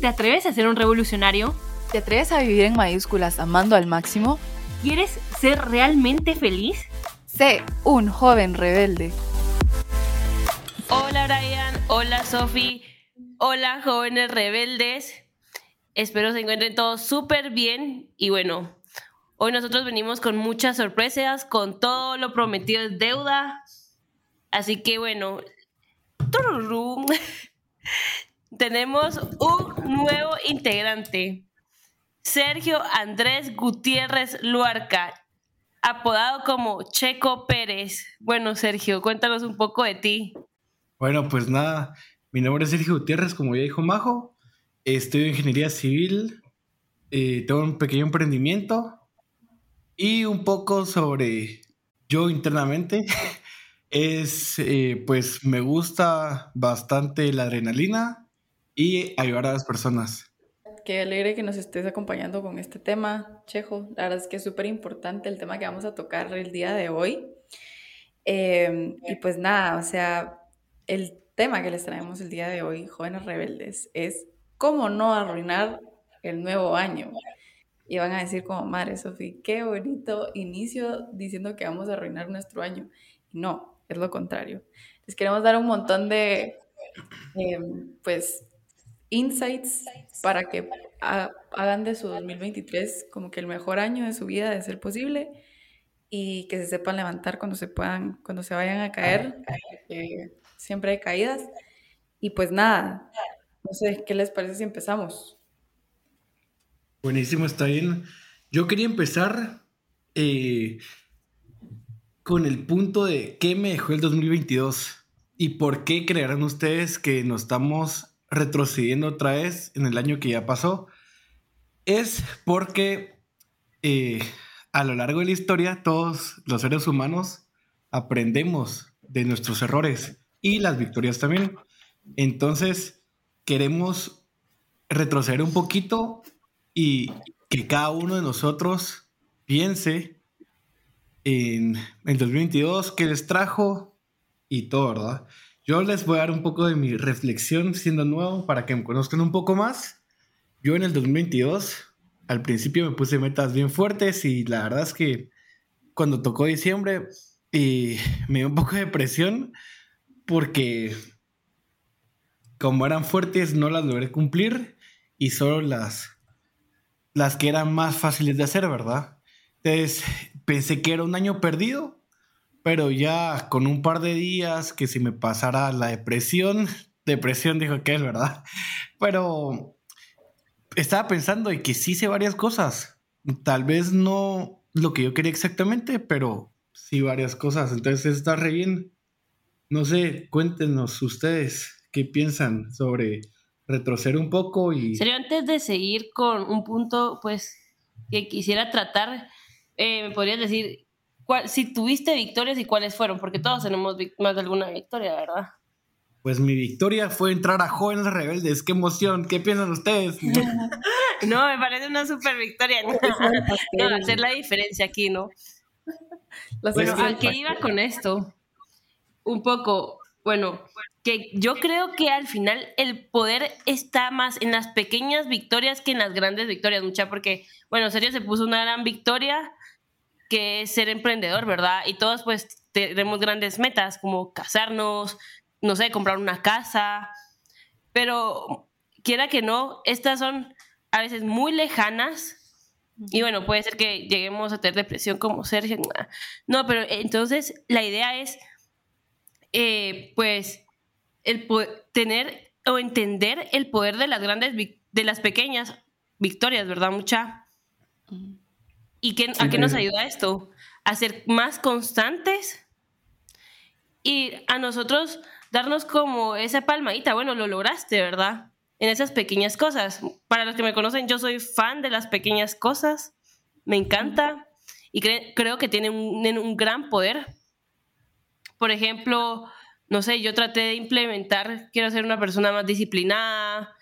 ¿Te atreves a ser un revolucionario? ¿Te atreves a vivir en mayúsculas amando al máximo? ¿Quieres ser realmente feliz? Sé un joven rebelde. Hola Brian, hola Sofi, hola jóvenes rebeldes. Espero se encuentren todos súper bien y bueno, hoy nosotros venimos con muchas sorpresas, con todo lo prometido es deuda. Así que bueno, tenemos un nuevo integrante, Sergio Andrés Gutiérrez Luarca, apodado como Checo Pérez. Bueno, Sergio, cuéntanos un poco de ti. Bueno, pues nada, mi nombre es Sergio Gutiérrez, como ya dijo Majo, estudio ingeniería civil, eh, tengo un pequeño emprendimiento y un poco sobre yo internamente. es, eh, pues me gusta bastante la adrenalina y ayudar a las personas. Qué alegre que nos estés acompañando con este tema, Chejo. La verdad es que es súper importante el tema que vamos a tocar el día de hoy. Em, y pues nada, o sea, el tema que les traemos el día de hoy, jóvenes rebeldes, es cómo no arruinar el nuevo año. Y van a decir como, madre Sofía, qué bonito inicio diciendo que vamos a arruinar nuestro año. no, es lo contrario. Les queremos dar un montón de, em, pues, insights para que hagan de su 2023 como que el mejor año de su vida de ser posible y que se sepan levantar cuando se puedan, cuando se vayan a caer, siempre hay caídas. Y pues nada, no sé, ¿qué les parece si empezamos? Buenísimo, está bien. Yo quería empezar eh, con el punto de qué me dejó el 2022 y por qué creerán ustedes que nos estamos retrocediendo otra vez en el año que ya pasó. Es porque eh, a lo largo de la historia todos los seres humanos aprendemos de nuestros errores y las victorias también. Entonces queremos retroceder un poquito y que cada uno de nosotros piense en el 2022, qué les trajo y todo, ¿verdad? Yo les voy a dar un poco de mi reflexión siendo nuevo para que me conozcan un poco más. Yo en el 2022, al principio me puse metas bien fuertes y la verdad es que cuando tocó diciembre y me dio un poco de presión porque como eran fuertes no las logré cumplir y solo las, las que eran más fáciles de hacer, ¿verdad? Entonces pensé que era un año perdido, pero ya con un par de días que si me pasara la depresión, depresión dijo que es verdad, pero estaba pensando y que sí sé varias cosas, tal vez no lo que yo quería exactamente, pero sí varias cosas, entonces está re bien. No sé, cuéntenos ustedes qué piensan sobre retroceder un poco y... Sería antes de seguir con un punto, pues, que quisiera tratar eh, ¿me podrías decir cuál, si tuviste victorias y cuáles fueron? Porque todos tenemos más de alguna victoria, ¿verdad? Pues mi victoria fue entrar a Jóvenes Rebeldes. ¡Qué emoción! ¿Qué piensan ustedes? no, me parece una super victoria. no, hacer la diferencia aquí, ¿no? bueno, ¿a qué iba con esto? Un poco, bueno, que yo creo que al final el poder está más en las pequeñas victorias que en las grandes victorias, mucha, porque, bueno, Serio se puso una gran victoria que es ser emprendedor, ¿verdad? Y todos pues tenemos grandes metas como casarnos, no sé, comprar una casa, pero quiera que no, estas son a veces muy lejanas y bueno, puede ser que lleguemos a tener depresión como Sergio. No, pero entonces la idea es, eh, pues, el tener o entender el poder de las grandes, de las pequeñas victorias, ¿verdad? Mucha. ¿Y qué, a qué nos ayuda esto? A ser más constantes y a nosotros darnos como esa palmadita. Bueno, lo lograste, ¿verdad? En esas pequeñas cosas. Para los que me conocen, yo soy fan de las pequeñas cosas. Me encanta y creo que tienen un, gran poder. Por ejemplo, no sé, yo traté de implementar, quiero ser una persona más disciplinada,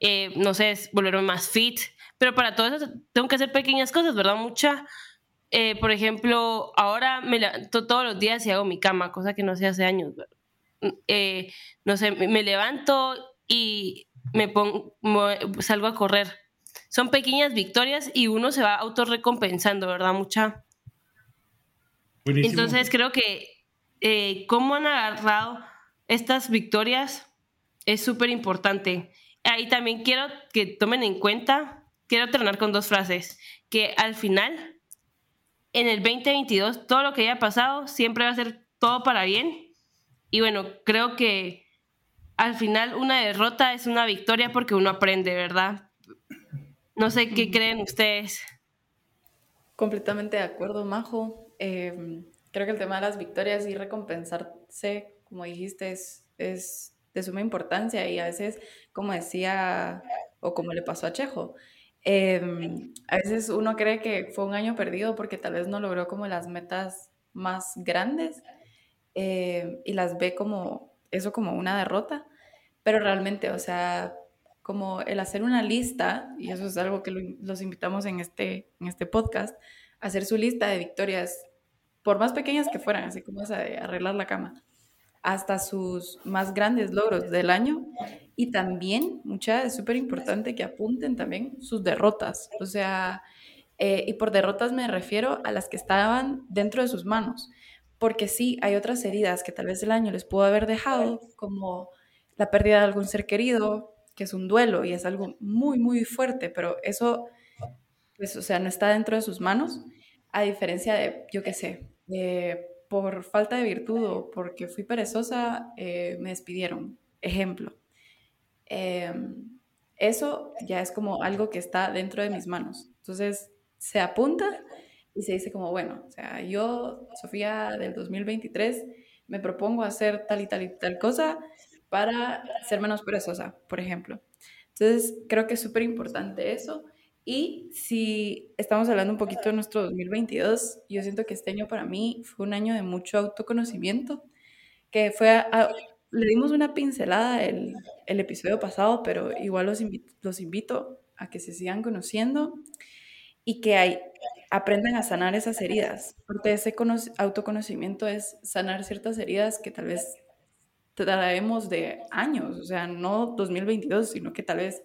eh, no sé, volverme más fit, pero para todo eso tengo que hacer pequeñas cosas, ¿verdad? Mucha. Eh, por ejemplo, ahora me levanto todos los días y hago mi cama, cosa que no sé hace años. Eh, no sé, me levanto y me pongo, salgo a correr. Son pequeñas victorias y uno se va autorrecompensando, ¿verdad? Mucha. Entonces creo que eh, cómo han agarrado estas victorias es súper importante. Ahí también quiero que tomen en cuenta, quiero terminar con dos frases, que al final, en el 2022, todo lo que haya pasado siempre va a ser todo para bien. Y bueno, creo que al final una derrota es una victoria porque uno aprende, ¿verdad? No sé qué creen ustedes. Completamente de acuerdo, Majo. Em, creo que el tema de las victorias y recompensarse, como dijiste, es, es de suma importancia y a veces, como decía, o como le pasó a Chejo, em, a veces uno cree que fue un año perdido porque tal vez no logró como las metas más grandes em, y las ve como eso como una derrota, pero realmente, o sea, como el hacer una lista, y eso es algo que los invitamos en este, en este podcast, hacer su lista de victorias, por más pequeñas que fueran, así como esa de arreglar la cama, hasta sus más grandes logros del año. Y también, mucha, es súper importante que apunten también sus derrotas. O sea, eh, y por derrotas me refiero a las que estaban dentro de sus manos. Porque sí, hay otras heridas que tal vez el año les pudo haber dejado, como la pérdida de algún ser querido, que es un duelo y es algo muy, muy fuerte, pero eso, pues, o sea, no está dentro de sus manos, a diferencia de, yo qué sé, por falta de virtud o porque fui perezosa, eh, me despidieron. Ejemplo. Em, eso ya es como algo que está dentro de mis manos. Entonces se apunta y se dice como, bueno, o sea, yo, Sofía del 2023, me propongo hacer tal y tal y tal cosa para ser menos perezosa, por ejemplo. Entonces creo que es súper importante eso. Y si estamos hablando un poquito de nuestro 2022, yo siento que este año para mí fue un año de mucho autoconocimiento, que fue, le dimos una pincelada el, el episodio pasado, pero igual los invito, los invito a que se sigan conociendo y que hay, aprendan a sanar esas heridas, porque ese autoconocimiento es sanar ciertas heridas que tal vez traemos de años, o sea, no 2022, sino que tal vez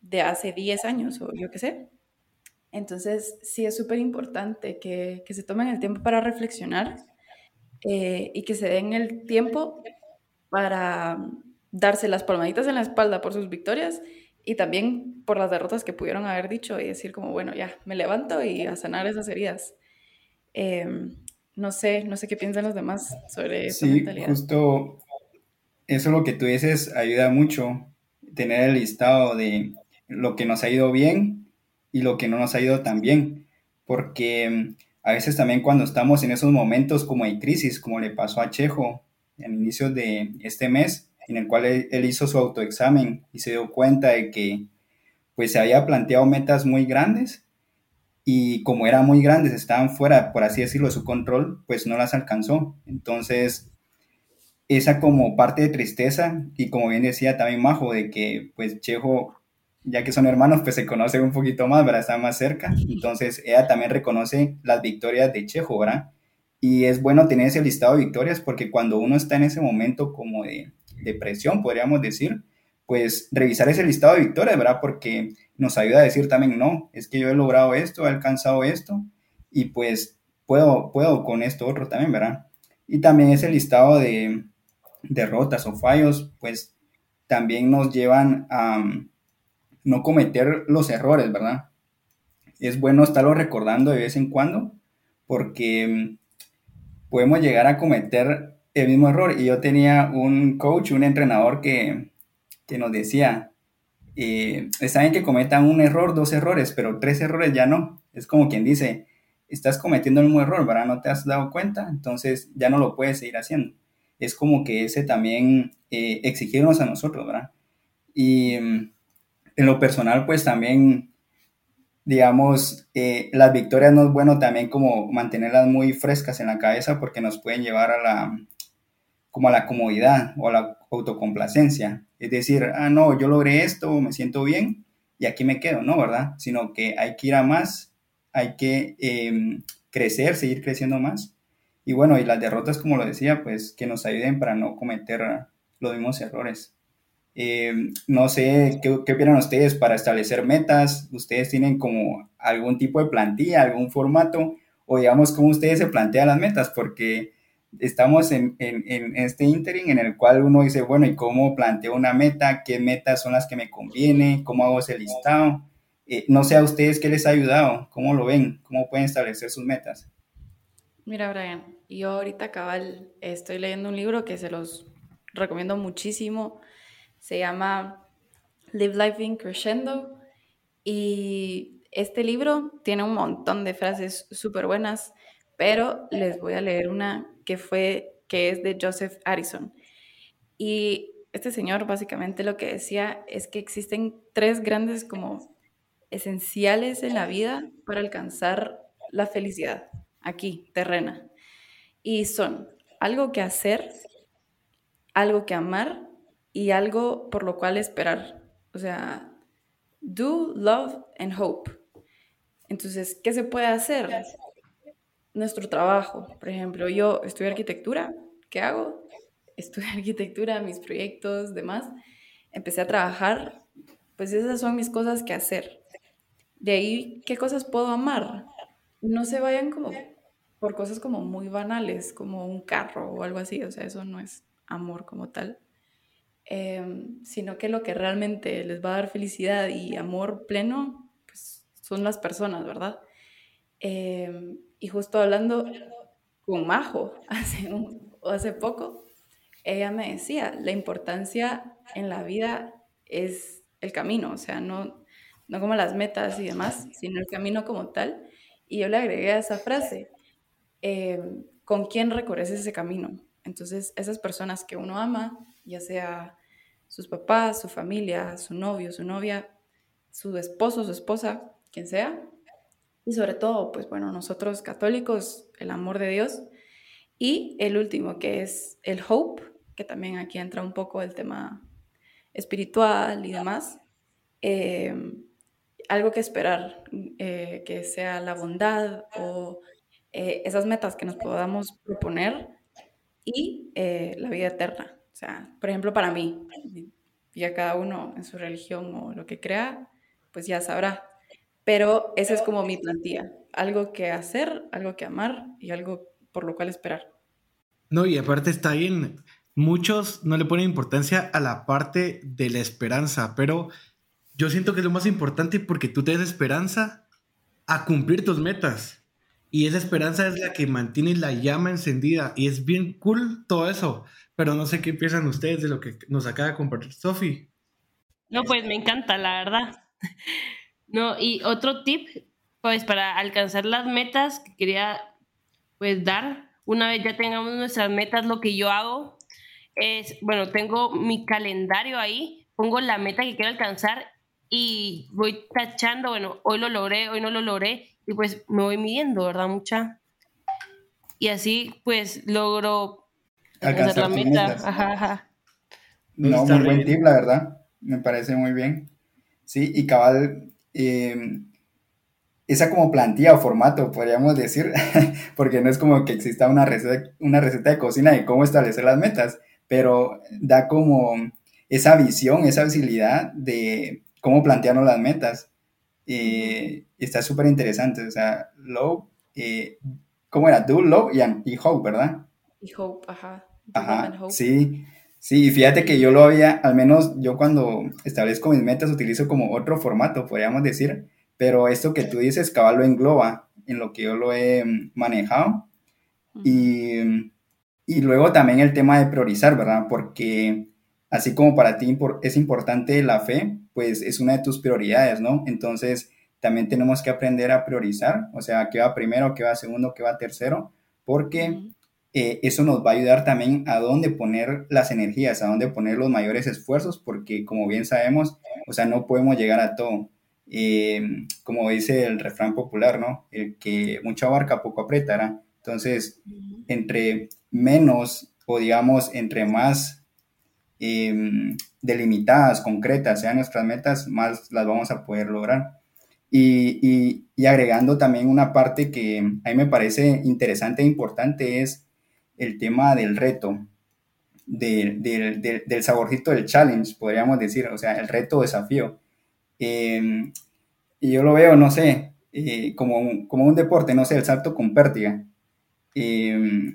de hace 10 años o yo qué sé. Entonces, sí es súper importante que, que, se tomen el tiempo para reflexionar eh, y que se den el tiempo para darse las palmaditas en la espalda por sus victorias y también por las derrotas que pudieron haber dicho y decir como, bueno, ya, me levanto y a sanar esas heridas. Em, no sé, no sé qué piensan los demás sobre esa sí, justo eso lo que tú dices ayuda mucho, tener el listado de lo que nos ha ido bien y lo que no nos ha ido tan bien, porque mm, a veces también cuando estamos en esos momentos como de crisis, como le pasó a Chejo en inicio de este mes, en el cual él, hizo su autoexamen y se dio cuenta de que pues se había planteado metas muy grandes y como eran muy grandes, estaban fuera, por así decirlo, de su control, pues no las alcanzó. Entonces, esa como parte de tristeza y como bien decía también Majo, de que pues Chejo ya que son hermanos, pues se conocen un poquito más, ¿verdad? Están más cerca. Entonces, ella también reconoce las victorias de Chejo, ¿verdad? Y es bueno tener ese listado de victorias porque cuando uno está en ese momento como de depresión, podríamos decir, pues revisar ese listado de victorias, ¿verdad? Porque nos ayuda a decir también, no, es que yo he logrado esto, he alcanzado esto y pues puedo, puedo con esto otro también, ¿verdad? Y también ese listado de derrotas o fallos, pues también nos llevan a no cometer los errores, ¿verdad? Es bueno estarlo recordando de vez en cuando porque mm, podemos llegar a cometer el mismo error. Y yo tenía un coach, un entrenador que, nos decía, eh, que cometan un error, dos errores, pero tres errores ya no. Es como quien dice, estás cometiendo el mismo error, ¿verdad? No te has dado cuenta, entonces ya no lo puedes seguir haciendo. Es como que ese también eh, exigirnos a nosotros, ¿verdad? Y mm, en lo personal, pues también, digamos, eh, las victorias no es bueno también como mantenerlas muy frescas en la cabeza porque nos pueden llevar a la, como a la comodidad o a la autocomplacencia. Es decir, ah, no, yo logré esto, me siento bien y aquí me quedo, ¿no? ¿Verdad? Sino que hay que ir a más, hay que em, crecer, seguir creciendo más. Y bueno, y las derrotas, como lo decía, pues que nos ayuden para no cometer los mismos errores. Eh, no sé ¿qué, qué opinan ustedes para establecer metas. ¿Ustedes tienen como algún tipo de plantilla, algún formato? O digamos, ¿cómo ustedes se plantean las metas? Porque estamos en, en, en, este interim en el cual uno dice, bueno, ¿y cómo planteo una meta? ¿Qué metas son las que me conviene? ¿Cómo hago ese listado? Eh, no sé a ustedes qué les ha ayudado, cómo lo ven, cómo pueden establecer sus metas. Mira, Brian, yo ahorita cabal estoy leyendo un libro que se los recomiendo muchísimo. Se llama Live Life in Crescendo. Y este libro tiene un montón de frases súper buenas, pero les voy a leer una que fue, que es de Joseph Addison. Y este señor básicamente lo que decía es que existen tres grandes como esenciales en la vida para alcanzar la felicidad aquí, terrena. Y son algo que hacer, algo que amar y algo por lo cual esperar. O sea, do, love and hope. Entonces, ¿qué se puede hacer? Nuestro trabajo. Por ejemplo, yo estudio arquitectura. ¿Qué hago? Estudio arquitectura, mis proyectos, demás. Empecé a trabajar. Pues esas son mis cosas que hacer. De ahí, ¿qué cosas puedo amar? No se vayan como por cosas como muy banales, como un carro o algo así, o sea, eso no es amor como tal, em, sino que lo que realmente les va a dar felicidad y amor pleno, pues son las personas, ¿verdad? Em, y justo hablando con Majo hace, hace poco, ella me decía, la importancia en la vida es el camino, o sea, no, no como las metas y demás, sino el camino como tal. Y yo le agregué a esa frase, Em, con quién recorres ese camino. Entonces, esas personas que uno ama, ya sea sus papás, su familia, su novio, su novia, su esposo, su esposa, quien sea, y sobre todo, pues bueno, nosotros católicos, el amor de Dios. Y el último, que es el hope, que también aquí entra un poco el tema espiritual y demás. Em, algo que esperar, eh, que sea la bondad o eh, esas metas que nos podamos proponer y eh, la vida eterna. O sea, por ejemplo, para mí, ya cada uno en su religión o lo que crea, pues ya sabrá. Pero esa es como mi plantilla. Algo que hacer, algo que amar y algo por lo cual esperar. No, y aparte está bien. Muchos no le ponen importancia a la parte de la esperanza, pero yo siento que es lo más importante porque tú te das esperanza a cumplir tus metas. Y esa esperanza es la que mantiene la llama encendida. Y es bien cool todo eso. Pero no sé qué piensan ustedes de lo que nos acaba de compartir Sofi. No, pues me encanta, la verdad. No, y otro tip, pues para alcanzar las metas que quería pues dar, una vez ya tengamos nuestras metas, lo que yo hago es, bueno, tengo mi calendario ahí, pongo la meta que quiero alcanzar y voy tachando, bueno, hoy lo logré, hoy no lo logré, y pues me voy midiendo, ¿verdad? Mucha. Y así pues logro alcanzar la meta. Ajá, ajá. No, muy buen tip, la verdad. Me parece muy bien. Sí, y cabal, em, esa como plantilla o formato, podríamos decir, porque no es como que exista una receta, una receta de cocina de cómo establecer las metas, pero da como esa visión, esa visibilidad de cómo plantearnos las metas. Eh, está súper interesante. O sea, Love, eh, ¿cómo era? Do, Love y, Hope, ¿verdad? Y Hope, ajá. Ajá, sí. Sí, y fíjate que yo lo había, al menos yo cuando establezco mis metas utilizo como otro formato, podríamos decir, pero esto que tú dices, cabal lo engloba en lo que yo lo he manejado. Y, y luego también el tema de priorizar, ¿verdad? Porque así como para ti es importante la fe, pues es una de tus prioridades, ¿no? Entonces, también tenemos que aprender a priorizar, o sea, qué va primero, qué va segundo, qué va tercero, porque eh, eso nos va a ayudar también a dónde poner las energías, a dónde poner los mayores esfuerzos, porque como bien sabemos, o sea, no podemos llegar a todo. Eh, como dice el refrán popular, ¿no? El que mucho abarca, poco apretará. Entonces, entre menos, o digamos, entre más Em, delimitadas, concretas, sean nuestras metas, más las vamos a poder lograr. Y, agregando también una parte que a mí me parece interesante e importante es el tema del reto. del saborcito del challenge, podríamos decir, o sea, el reto desafío. Em, y yo lo veo, no sé, eh, como, un, como un deporte, no sé, el salto con pértiga. Em,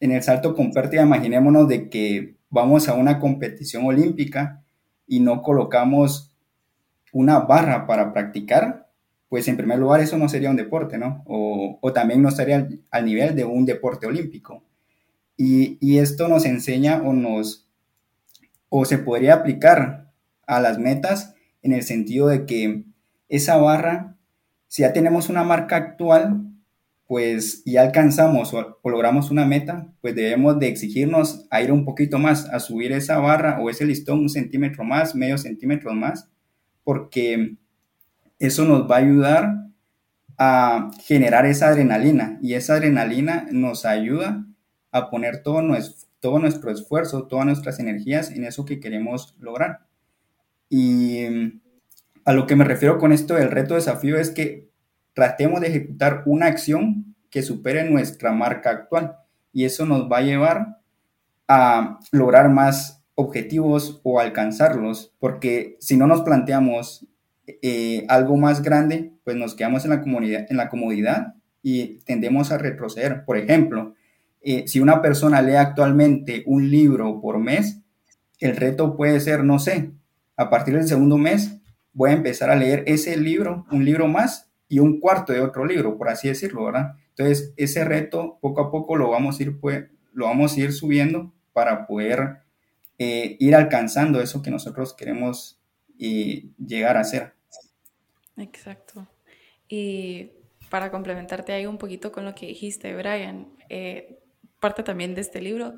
en el salto con pértiga, imaginémonos de que vamos a una competición olímpica y no colocamos una barra para practicar, pues en primer lugar eso no sería un deporte, ¿no? O, o también no estaría al, nivel de un deporte olímpico. Y, y, esto nos enseña o nos, o se podría aplicar a las metas en el sentido de que esa barra, si ya tenemos una marca actual, pues ya alcanzamos o, logramos una meta, pues debemos de exigirnos a ir un poquito más, a subir esa barra o ese listón un centímetro más, medio centímetro más, porque eso nos va a ayudar a generar esa adrenalina y esa adrenalina nos ayuda a poner todo nuestro, todo nuestro esfuerzo, todas nuestras energías en eso que queremos lograr. Y a lo que me refiero con esto del reto desafío es que tratemos de ejecutar una acción que supere nuestra marca actual y eso nos va a llevar a lograr más objetivos o alcanzarlos, porque si no nos planteamos eh, algo más grande, pues nos quedamos en la, comunidad, en la comodidad y tendemos a retroceder. Por ejemplo, eh, si una persona lee actualmente un libro por mes, el reto puede ser, no sé, a partir del segundo mes voy a empezar a leer ese libro, un libro más y un cuarto de otro libro, por así decirlo, ¿verdad? Entonces, ese reto poco a poco lo vamos a ir, pues, lo vamos a ir subiendo para poder eh, ir alcanzando eso que nosotros queremos llegar a hacer. Exacto. Y para complementarte ahí un poquito con lo que dijiste, Brian, eh, parte también de este libro,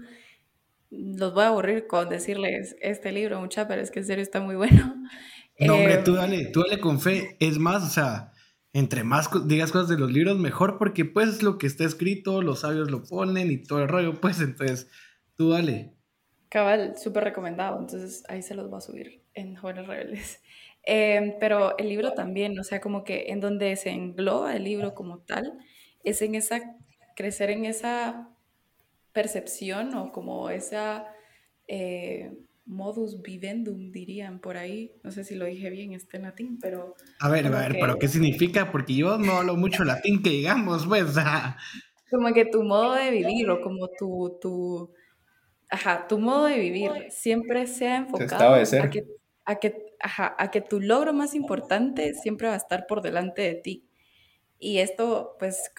los voy a aburrir con decirles este libro, mucha, pero es que en serio está muy bueno. No, hombre, tú dale, tú dale con fe. Es más, o sea, entre más digas cosas de los libros, mejor, porque pues lo que está escrito, los sabios lo ponen y todo el rollo, pues entonces tú dale. Cabal, súper recomendado, entonces ahí se los voy a subir en Jóvenes Rebeldes. Em, pero el libro también, o sea, como que en donde se engloba el libro como tal, es en esa, crecer en esa percepción o como esa... Eh, modus vivendum, dirían por ahí. No sé si lo dije bien este latín, pero... A ver, a ver, pero ¿qué significa? Porque yo no hablo mucho latín, que digamos, pues... Como que tu modo de vivir o como tu, tu... Ajá, tu modo de vivir siempre sea enfocado a que, a, que, ajá, a que tu logro más importante siempre va a estar por delante de ti. Y esto, pues,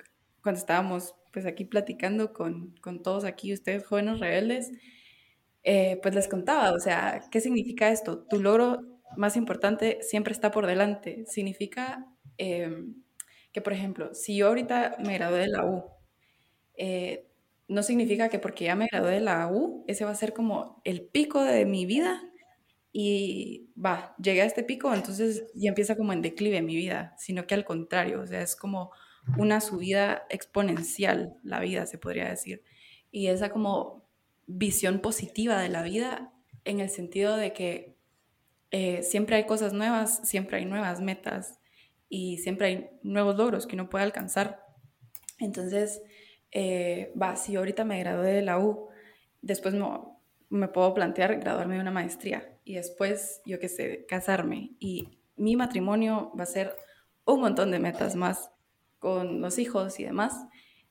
cuando estábamos pues aquí platicando con, con todos aquí, ustedes jóvenes rebeldes, eh, pues les contaba, o sea, ¿qué significa esto? Tu logro más importante siempre está por delante. Significa em, que, por ejemplo, si yo ahorita me gradué de la U, eh, no significa que porque ya me gradué de la U, ese va a ser como el pico de mi vida y va, llegué a este pico, entonces ya empieza como en declive mi vida, sino que al contrario, o sea, es como una subida exponencial la vida, se podría decir. Y esa como visión positiva de la vida en el sentido de que eh, siempre hay cosas nuevas, siempre hay nuevas metas y siempre hay nuevos logros que uno puede alcanzar. Entonces, eh, va, si ahorita me gradué de la U, después me puedo plantear graduarme de una maestría y después, yo qué sé, casarme y mi matrimonio va a ser un montón de metas más con los hijos y demás.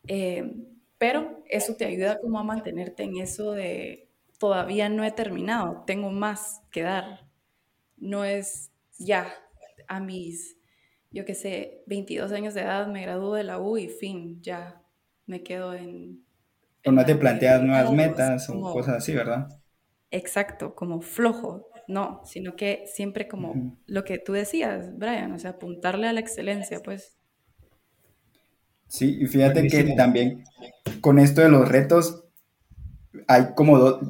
Eh, pero eso te ayuda como a mantenerte en eso de todavía no he terminado, tengo más que dar. No es ya a mis, yo qué sé, 22 años de edad me gradúo de la U y fin, ya me quedo en... O no te planteas nuevas metas o cosas así, ¿verdad? Exacto, como flojo, no, sino que siempre como lo que tú decías, Brian, o sea, apuntarle a la excelencia, pues. Sí, y fíjate que también con esto de los retos, hay como dos,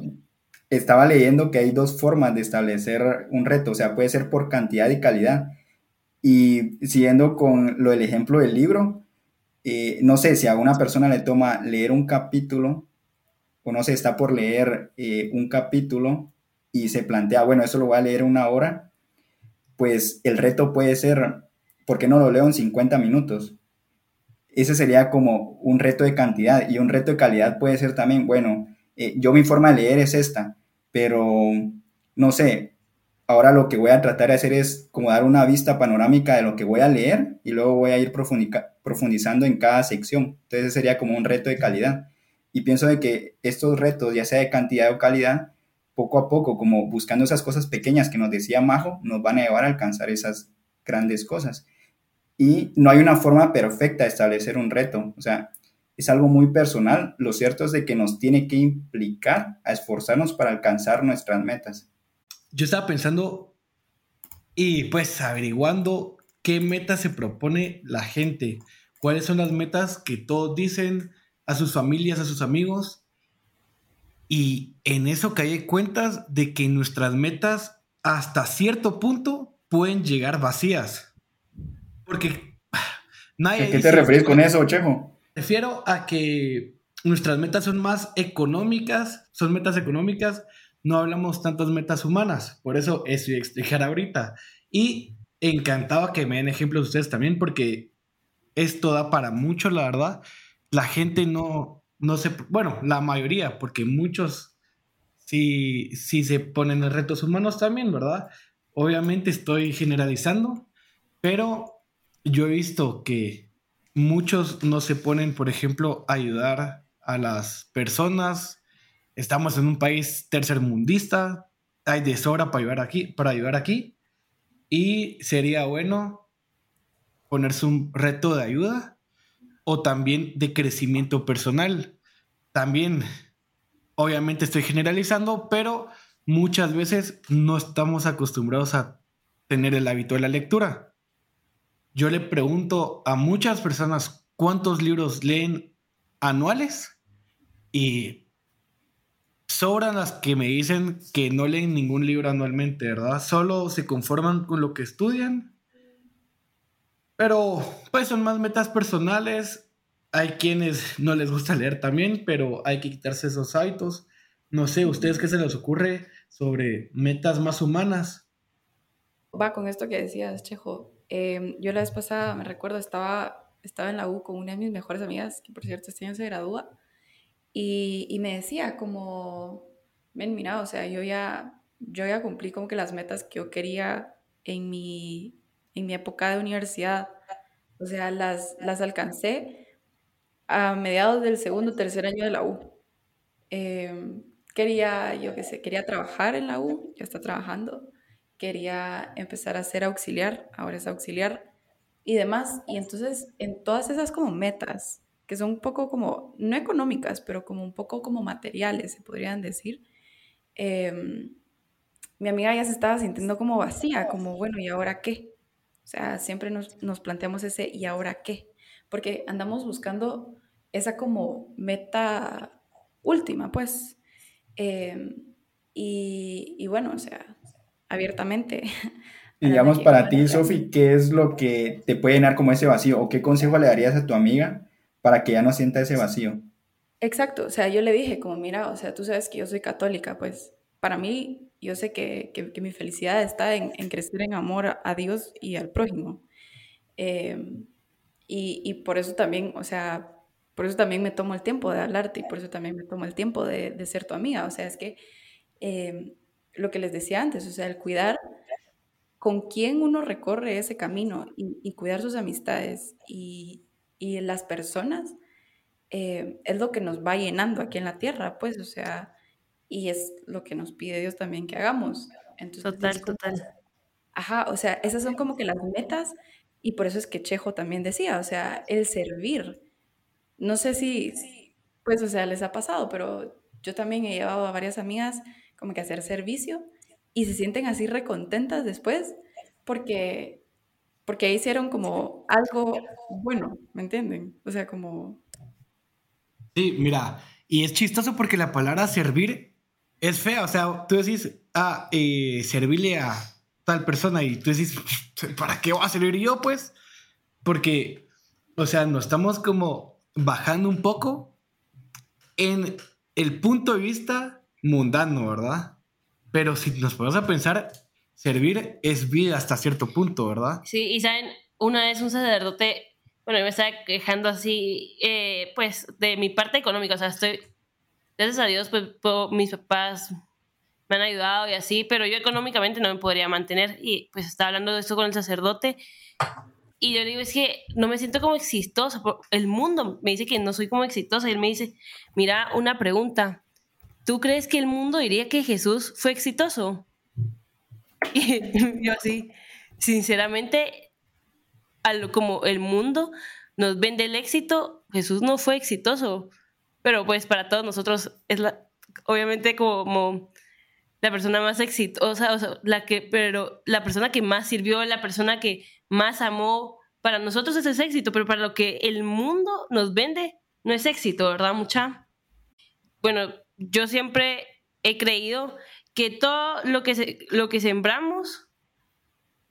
estaba leyendo que hay dos formas de establecer un reto, o sea, puede ser por cantidad y calidad. Y siguiendo con lo del ejemplo del libro, eh, no sé si a una persona le toma leer un capítulo, o no sé, está por leer eh, un capítulo y se plantea, bueno, eso lo voy a leer una hora, pues el reto puede ser, ¿por qué no lo leo en 50 minutos? ese sería como un reto de cantidad y un reto de calidad puede ser también, bueno, eh, yo mi forma de leer es esta, pero no sé, ahora lo que voy a tratar de hacer es como dar una vista panorámica de lo que voy a leer y luego voy a ir profundizando en cada sección. Entonces sería como un reto de calidad. Y pienso de que estos retos, ya sea de cantidad o calidad, poco a poco, como buscando esas cosas pequeñas que nos decía Majo, nos van a llevar a alcanzar esas grandes cosas. Y no hay una forma perfecta de establecer un reto. O sea, es algo muy personal. Lo cierto es de que nos tiene que implicar a esforzarnos para alcanzar nuestras metas. Yo estaba pensando y pues averiguando qué metas se propone la gente, cuáles son las metas que todos dicen a sus familias, a sus amigos. Y en eso caí cuentas de que nuestras metas hasta cierto punto pueden llegar vacías. Porque nadie... ¿A qué te refieres con eso, Chejo? refiero a que nuestras metas son más económicas, son metas económicas, no hablamos tantas metas humanas, por eso eso voy a explicar ahorita. Y encantado que me den ejemplos ustedes también, porque esto da para mucho, la verdad. La gente no, no se, bueno, la mayoría, porque muchos sí, sí se ponen en retos humanos también, ¿verdad? Obviamente estoy generalizando, pero yo he visto que muchos no se ponen, por ejemplo, a ayudar a las personas. Estamos en un país tercermundista, hay de para ayudar aquí, para ayudar aquí. Y sería bueno ponerse un reto de ayuda o también de crecimiento personal. También, obviamente estoy generalizando, pero muchas veces no estamos acostumbrados a tener el hábito de la lectura yo le pregunto a muchas personas cuántos libros leen anuales y sobran las que me dicen que no leen ningún libro anualmente, ¿verdad? Solo se conforman con lo que estudian. Pero pues son más metas personales. Hay quienes no les gusta leer también, pero hay que quitarse esos hábitos. No sé, ¿ustedes qué se les ocurre sobre metas más humanas? Va con esto que decías, Chejo. Em, yo la vez pasada, me recuerdo, estaba, estaba en la U con una de mis mejores amigas, que por cierto este año se gradúa, y, me decía como, ven, mira, o sea, yo ya, yo ya cumplí como que las metas que yo quería en mi, en mi época de universidad. O sea, las, las alcancé a mediados del segundo tercer año de la U. Em, quería, yo qué sé, quería trabajar en la U, ya está trabajando quería empezar a ser auxiliar, ahora es auxiliar y demás. Y entonces en todas esas como metas, que son un poco como, no económicas, pero como un poco como materiales, se podrían decir, em, mi amiga ya se estaba sintiendo como vacía, como, bueno, ¿y ahora qué? O sea, siempre nos, nos planteamos ese ¿y ahora qué? Porque andamos buscando esa como meta última, pues. Em, y, y, bueno, o sea, abiertamente. Y digamos, para ti, Sofi, ¿qué es lo que te puede llenar como ese vacío? ¿O qué consejo le darías a tu amiga para que ya no sienta ese vacío? Exacto, o sea, yo le dije como, mira, o sea, tú sabes que yo soy católica, pues para mí, yo sé que, que, mi felicidad está en, en, crecer en amor a Dios y al prójimo. Em, y, y, por eso también, o sea, por eso también me tomo el tiempo de hablarte y por eso también me tomo el tiempo de, de ser tu amiga. O sea, es que eh, lo que les decía antes, o sea, el cuidar con quién uno recorre ese camino y, cuidar sus amistades y, las personas eh, es lo que nos va llenando aquí en la tierra, pues, o sea, y es lo que nos pide Dios también que hagamos. Entonces, total, total. Ajá, o sea, esas son como que las metas y por eso es que Chejo también decía, o sea, el servir. No sé si, pues, o sea, les ha pasado, pero yo también he llevado a varias amigas como que hacer servicio y se sienten así recontentas después porque porque hicieron como algo bueno, ¿me entienden? O sea, como Sí, mira, y es chistoso porque la palabra servir es fea, o sea, tú decís, ah, eh, servirle a tal persona y tú decís, ¿para qué voy a servir yo, pues? Porque, o sea, nos estamos como bajando un poco en el punto de vista mundano, ¿verdad? Pero si nos ponemos a pensar, servir es vida hasta cierto punto, ¿verdad? Sí, y saben, una vez un sacerdote, bueno, me estaba quejando así, eh, pues, de mi parte económica, o sea, estoy gracias a Dios, pues mis papás me han ayudado y así, pero yo económicamente no me podría mantener. Y pues estaba hablando de esto con el sacerdote. Y yo le digo, es que no me siento como exitosa. El mundo me dice que no soy como exitosa. Y él me dice, mira, una pregunta. ¿Tú crees que el mundo diría que Jesús fue exitoso? Y yo así, sinceramente, como el mundo nos vende el éxito, Jesús no fue exitoso. Pero pues para todos nosotros es la, obviamente como la persona más exitosa, o sea, la que, pero la persona que más sirvió, la persona que más amó, para nosotros ese es éxito, pero para lo que el mundo nos vende, no es éxito, ¿verdad, mucha? Bueno, yo siempre he creído que todo lo que, lo que sembramos,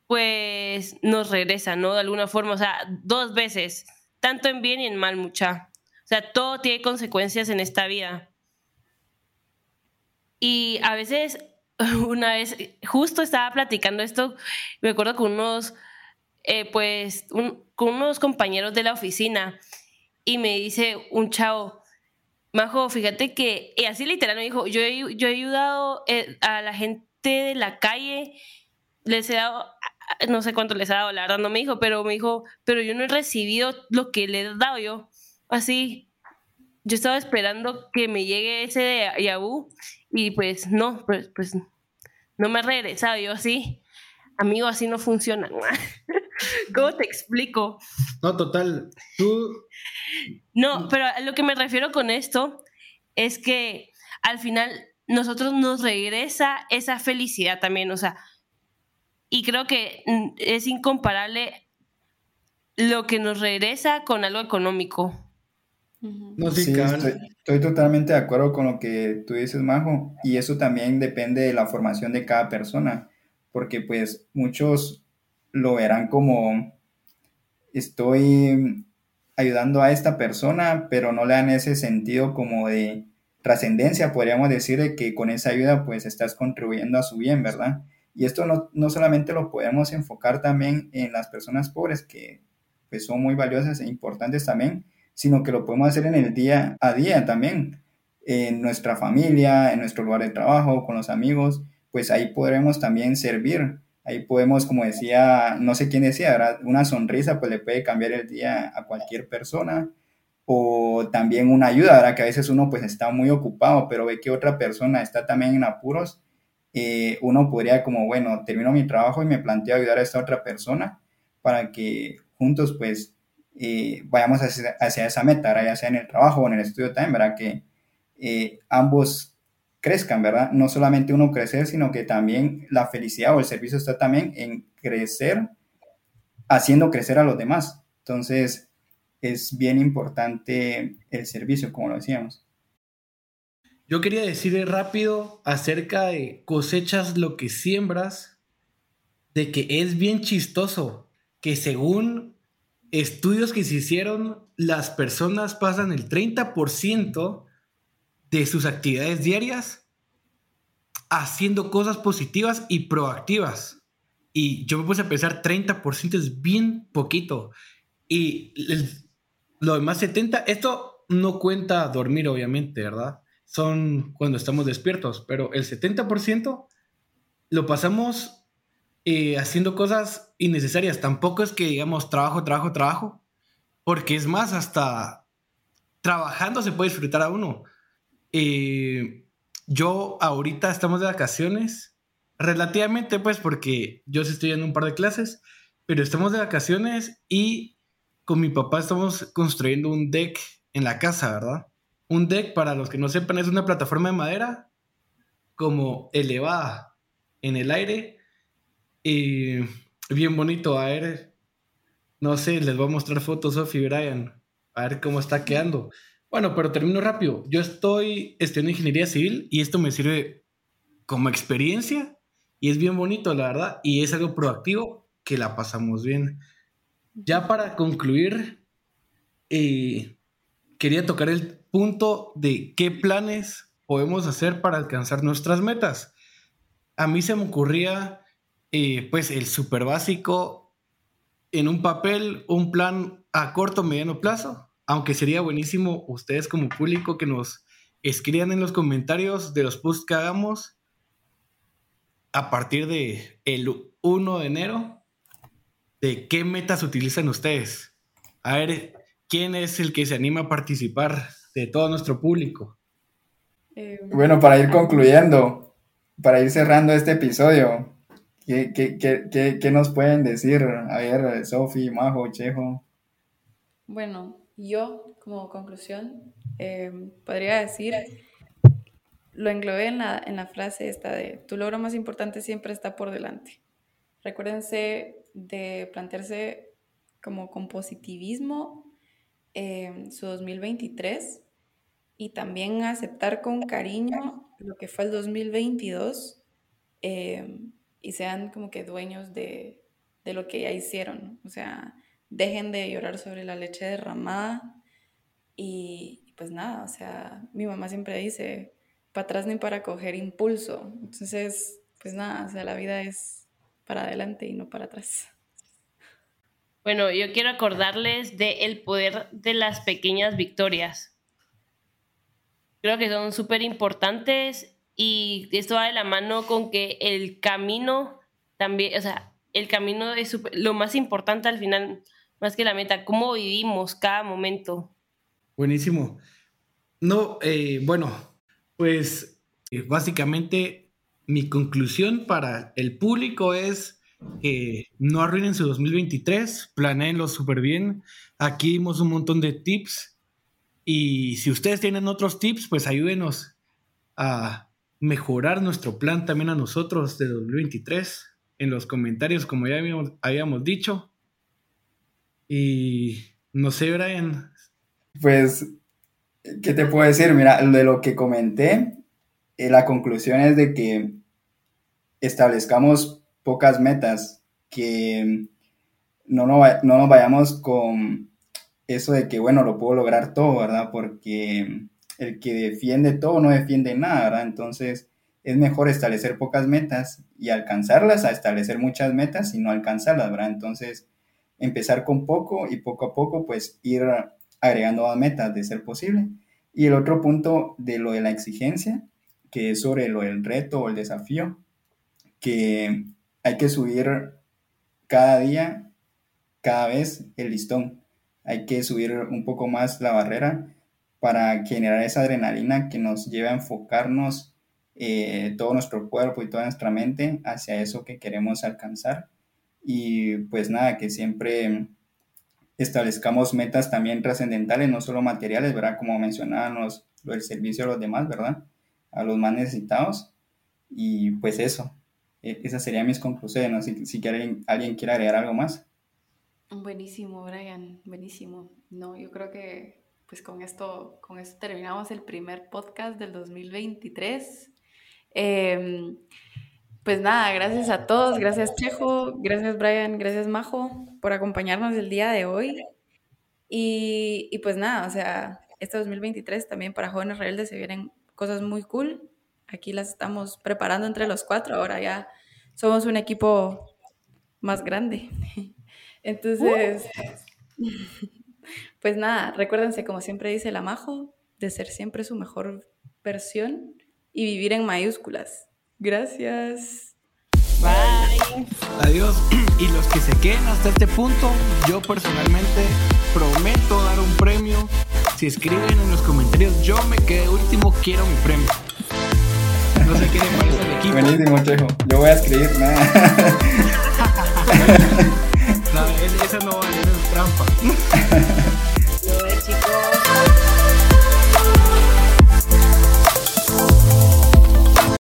pues nos regresa, ¿no? De alguna forma, o sea, dos veces, tanto en bien y en mal, mucha. O sea, todo tiene consecuencias en esta vida. Y a veces, una vez, justo estaba platicando esto, me acuerdo con unos, eh, pues, con unos compañeros de la oficina y me dice un chavo, Majo, fíjate que, y así literal me dijo, yo he, yo he ayudado eh, a la gente de la calle, les he dado, no sé cuánto les he dado, la verdad no me dijo, pero me dijo, pero yo no he recibido lo que le he dado yo. Así, yo estaba esperando que me llegue ese de Yahoo y pues no, pues, pues no me ha regresado. Yo así, amigo, así no funciona. ¿Cómo te explico? No, total. Tú. No, pero a lo que me refiero con esto es que al final nosotros nos regresa esa felicidad también, o sea, y creo que es incomparable lo que nos regresa con algo económico. No, sí, estoy, totalmente de acuerdo con lo que tú dices, Majo, y eso también depende de la formación de cada persona, porque pues muchos lo verán como estoy ayudando a esta persona, pero no le dan ese sentido como de trascendencia, podríamos decir, de que con esa ayuda pues estás contribuyendo a su bien, ¿verdad? Y esto no, no solamente lo podemos enfocar también en las personas pobres, que pues son muy valiosas e importantes también, sino que lo podemos hacer en el día a día también, en nuestra familia, en nuestro lugar de trabajo, con los amigos, pues ahí podremos también servir. Ahí podemos, como decía, no sé quién decía, una sonrisa pues le puede cambiar el día a cualquier persona o también una ayuda, ¿verdad? Que a veces uno pues está muy ocupado, pero ve que otra persona está también en apuros, eh, uno podría como, bueno, termino mi trabajo y me planteo ayudar a esta otra persona para que juntos pues eh, vayamos hacia, esa meta, ya sea en el trabajo o en el estudio también, ¿verdad? Que eh, ambos crezcan, ¿verdad? No solamente uno crecer, sino que también la felicidad o el servicio está también en crecer, haciendo crecer a los demás. Entonces, es bien importante el servicio, como lo decíamos. Yo quería decir rápido acerca de cosechas lo que siembras, de que es bien chistoso que según estudios que se hicieron, las personas pasan el 30% de sus actividades diarias haciendo cosas positivas y proactivas. Y yo me puse a pensar, 30% es bien poquito. Y lo demás 70%, esto no cuenta dormir, obviamente, ¿verdad? Son cuando estamos despiertos, pero el 70% lo pasamos eh, haciendo cosas innecesarias. Tampoco es que digamos trabajo, trabajo, trabajo, porque es más, hasta trabajando se puede disfrutar a uno. Eh, yo ahorita estamos de vacaciones, relativamente pues porque yo estoy en un par de clases, pero estamos de vacaciones y con mi papá estamos construyendo un deck en la casa, ¿verdad? Un deck, para los que no sepan, es una plataforma de madera como elevada en el aire y bien bonito, a ver, no sé, les voy a mostrar fotos, Sophie Brian, a ver cómo está quedando. Bueno, pero termino rápido. Yo estoy estudiando ingeniería civil y esto me sirve como experiencia y es bien bonito, la verdad, y es algo proactivo que la pasamos bien. Ya para concluir, eh, quería tocar el punto de qué planes podemos hacer para alcanzar nuestras metas. A mí se me ocurría pues el súper básico en un papel, un plan a corto o mediano plazo, aunque sería buenísimo ustedes como público que nos escriban en los comentarios de los posts que hagamos a partir de el 1 de enero de qué metas utilizan ustedes. A ver, ¿quién es el que se anima a participar de todo nuestro público? Eh, bueno, para ir concluyendo, para ir cerrando este episodio, ¿qué, qué nos pueden decir? A ver, Sofi, Majo, Chejo. Bueno, yo como conclusión eh, podría decir, lo englobé en la, en la frase esta de, tu logro más importante siempre está por delante. Recuérdense de plantearse como con positivismo eh, su 2023 y también aceptar con cariño lo que fue el 2022 eh, y sean como que dueños de, de lo que ya hicieron. O sea, dejen de llorar sobre la leche derramada y pues nada, o sea, mi mamá siempre dice, para atrás ni para coger impulso. Entonces, pues nada, o sea, la vida es para adelante y no para atrás. Bueno, yo quiero acordarles del el poder de las pequeñas victorias. Creo que son súper importantes y esto va de la mano con que el camino también, o sea, el camino es lo más importante al final más que la meta, cómo vivimos cada momento. Buenísimo. No, eh, bueno, pues eh, básicamente mi conclusión para el público es que no arruinen su 2023, planeenlo súper bien. Aquí dimos un montón de tips y si ustedes tienen otros tips, pues ayúdenos a mejorar nuestro plan también a nosotros de 2023 en los comentarios, como ya habíamos dicho. Y no sé, Brian. Pues, ¿qué te puedo decir? Mira, de lo que comenté, eh, la conclusión es de que establezcamos pocas metas, que no, no, no nos vayamos con eso de que, bueno, lo puedo lograr todo, ¿verdad? Porque el que defiende todo no defiende nada, ¿verdad? Entonces es mejor establecer pocas metas y alcanzarlas a establecer muchas metas y no alcanzarlas, ¿verdad? Entonces empezar con poco y poco a poco pues ir agregando más metas de ser posible. Y el otro punto de lo de la exigencia, que es sobre lo del reto o el desafío, que hay que subir cada día, cada vez el listón. Hay que subir un poco más la barrera para generar esa adrenalina que nos lleve a enfocarnos eh, todo nuestro cuerpo y toda nuestra mente hacia eso que queremos alcanzar y pues nada, que siempre establezcamos metas también trascendentales, no solo materiales, ¿verdad? Como mencionábamos, del servicio a los demás, ¿verdad? A los más necesitados. Y pues eso, e, esas serían mis conclusiones. Si, si quiere, alguien quiere agregar algo más. Buenísimo, Brian, buenísimo. No, yo creo que pues con esto, con esto terminamos el primer podcast del 2023. Eh, pues nada, gracias a todos, gracias Chejo, gracias Brian, gracias Majo por acompañarnos el día de hoy. Y, y pues nada, o sea, este 2023 también para Jóvenes Rebeldes se vienen cosas muy cool. Aquí las estamos preparando entre los cuatro, ahora ya somos un equipo más grande. Entonces, pues nada, recuérdense, como siempre dice la Majo, de ser siempre su mejor versión y vivir en mayúsculas. Gracias. Bye. Adiós. Y los que se queden hasta este punto, yo personalmente prometo dar un premio. Si escriben en los comentarios, yo me quedé último, quiero mi premio. No sé qué le parece al equipo. Buenísimo, Chejo. Yo voy a escribir nada. no, esa no va a ser trampa.